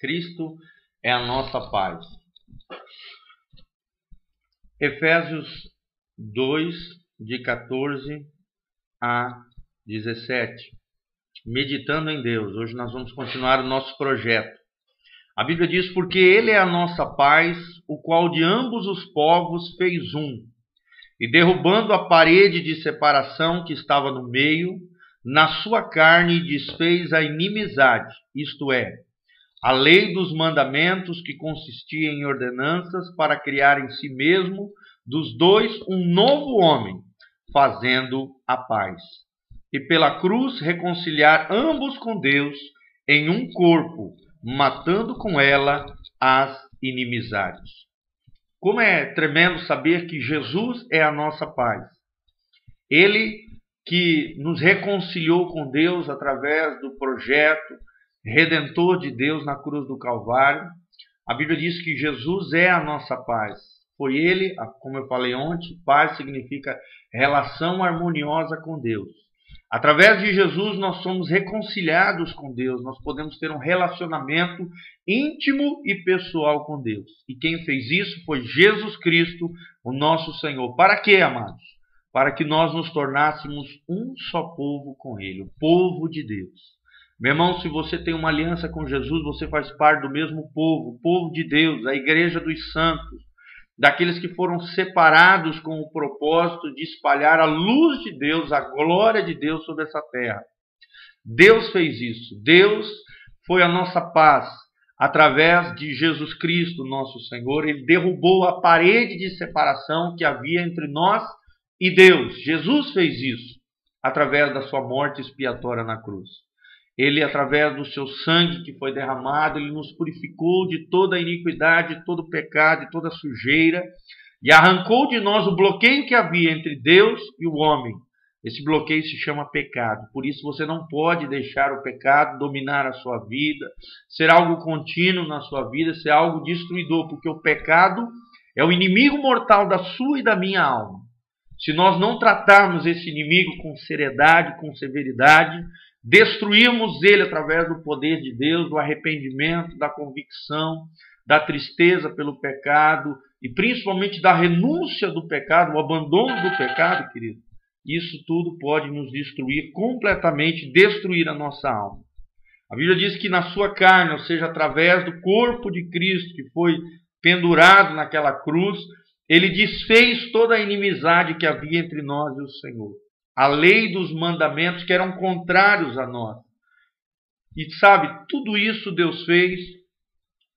Cristo é a nossa paz. Efésios 2, de 14 a 17. Meditando em Deus. Hoje nós vamos continuar o nosso projeto. A Bíblia diz: Porque Ele é a nossa paz, o qual de ambos os povos fez um, e derrubando a parede de separação que estava no meio, na sua carne desfez a inimizade, isto é, a lei dos mandamentos que consistia em ordenanças para criar em si mesmo dos dois um novo homem, fazendo a paz. E pela cruz reconciliar ambos com Deus em um corpo, matando com ela as inimizades. Como é tremendo saber que Jesus é a nossa paz. Ele que nos reconciliou com Deus através do projeto redentor de Deus na cruz do Calvário. A Bíblia diz que Jesus é a nossa paz. Foi ele, como eu falei ontem, paz significa relação harmoniosa com Deus. Através de Jesus nós somos reconciliados com Deus, nós podemos ter um relacionamento íntimo e pessoal com Deus. E quem fez isso foi Jesus Cristo, o nosso Senhor. Para quê, amados? Para que nós nos tornássemos um só povo com Ele, o povo de Deus. Meu irmão, se você tem uma aliança com Jesus, você faz parte do mesmo povo, o povo de Deus, a igreja dos santos, daqueles que foram separados com o propósito de espalhar a luz de Deus, a glória de Deus sobre essa terra. Deus fez isso. Deus foi a nossa paz através de Jesus Cristo, nosso Senhor. Ele derrubou a parede de separação que havia entre nós e Deus. Jesus fez isso através da sua morte expiatória na cruz. Ele, através do seu sangue que foi derramado, ele nos purificou de toda a iniquidade, de todo o pecado, de toda a sujeira, e arrancou de nós o bloqueio que havia entre Deus e o homem. Esse bloqueio se chama pecado. Por isso você não pode deixar o pecado dominar a sua vida, ser algo contínuo na sua vida, ser algo destruidor, porque o pecado é o inimigo mortal da sua e da minha alma. Se nós não tratarmos esse inimigo com seriedade, com severidade, destruirmos ele através do poder de Deus, do arrependimento, da convicção, da tristeza pelo pecado e principalmente da renúncia do pecado, o abandono do pecado, querido. Isso tudo pode nos destruir completamente, destruir a nossa alma. A Bíblia diz que na sua carne, ou seja, através do corpo de Cristo que foi pendurado naquela cruz, ele desfez toda a inimizade que havia entre nós e o Senhor a lei dos mandamentos que eram contrários a nós. E sabe, tudo isso Deus fez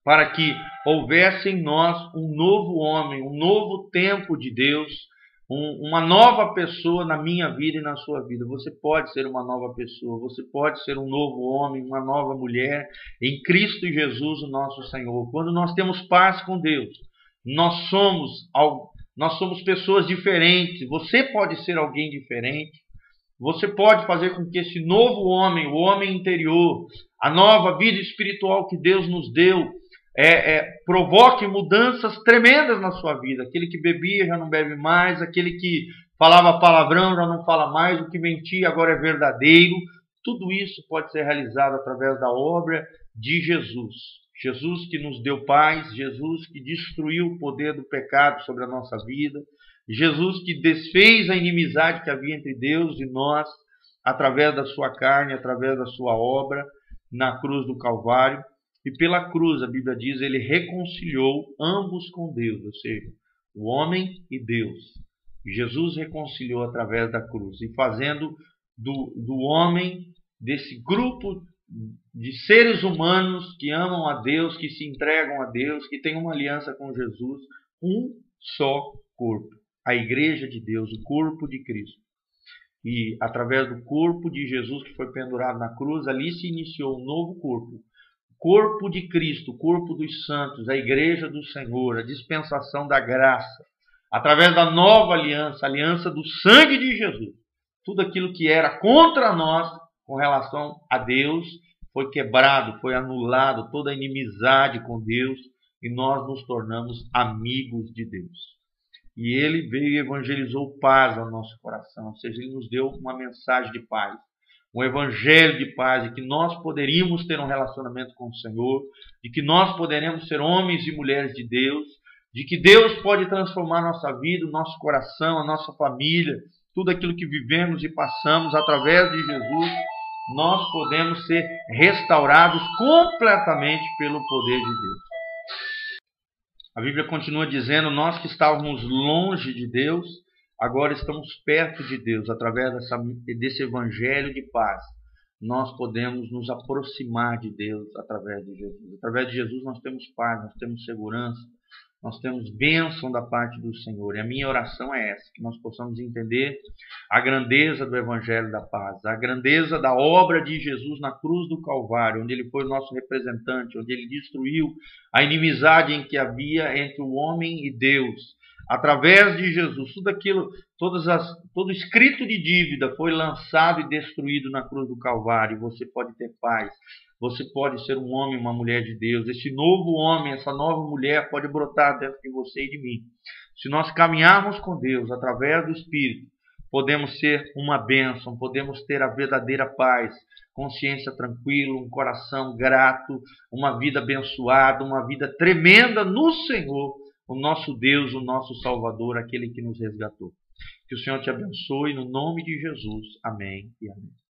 para que houvesse em nós um novo homem, um novo tempo de Deus, um, uma nova pessoa na minha vida e na sua vida. Você pode ser uma nova pessoa, você pode ser um novo homem, uma nova mulher em Cristo Jesus, o nosso Senhor. Quando nós temos paz com Deus, nós somos nós somos pessoas diferentes. Você pode ser alguém diferente. Você pode fazer com que esse novo homem, o homem interior, a nova vida espiritual que Deus nos deu, é, é, provoque mudanças tremendas na sua vida. Aquele que bebia já não bebe mais, aquele que falava palavrão já não fala mais, o que mentia agora é verdadeiro. Tudo isso pode ser realizado através da obra de Jesus. Jesus que nos deu paz, Jesus que destruiu o poder do pecado sobre a nossa vida, Jesus que desfez a inimizade que havia entre Deus e nós através da sua carne, através da sua obra na cruz do Calvário. E pela cruz, a Bíblia diz, ele reconciliou ambos com Deus, ou seja, o homem e Deus. Jesus reconciliou através da cruz e fazendo do, do homem, desse grupo de seres humanos que amam a Deus, que se entregam a Deus, que têm uma aliança com Jesus, um só corpo. A igreja de Deus, o corpo de Cristo. E através do corpo de Jesus que foi pendurado na cruz, ali se iniciou um novo corpo. O corpo de Cristo, o corpo dos santos, a igreja do Senhor, a dispensação da graça. Através da nova aliança, a aliança do sangue de Jesus. Tudo aquilo que era contra nós com relação a Deus foi quebrado, foi anulado toda a inimizade com Deus e nós nos tornamos amigos de Deus. E ele veio e evangelizou paz ao nosso coração, ou seja, ele nos deu uma mensagem de paz. um evangelho de paz, de que nós poderíamos ter um relacionamento com o Senhor, de que nós poderemos ser homens e mulheres de Deus, de que Deus pode transformar nossa vida, o nosso coração, a nossa família, tudo aquilo que vivemos e passamos através de Jesus, nós podemos ser restaurados completamente pelo poder de Deus. A Bíblia continua dizendo: nós que estávamos longe de Deus, agora estamos perto de Deus através dessa, desse evangelho de paz. Nós podemos nos aproximar de Deus através de Jesus. Através de Jesus nós temos paz, nós temos segurança, nós temos bênção da parte do Senhor. E a minha oração é essa: que nós possamos entender a grandeza do Evangelho da Paz, a grandeza da obra de Jesus na cruz do Calvário, onde ele foi o nosso representante, onde ele destruiu a inimizade em que havia entre o homem e Deus. Através de Jesus, tudo aquilo, todas as, todo escrito de dívida foi lançado e destruído na cruz do Calvário. Você pode ter paz, você pode ser um homem, uma mulher de Deus. Esse novo homem, essa nova mulher pode brotar dentro de você e de mim. Se nós caminharmos com Deus através do Espírito, podemos ser uma bênção, podemos ter a verdadeira paz, consciência tranquila, um coração grato, uma vida abençoada, uma vida tremenda no Senhor, o nosso Deus, o nosso Salvador, aquele que nos resgatou. Que o Senhor te abençoe no nome de Jesus. Amém e amém.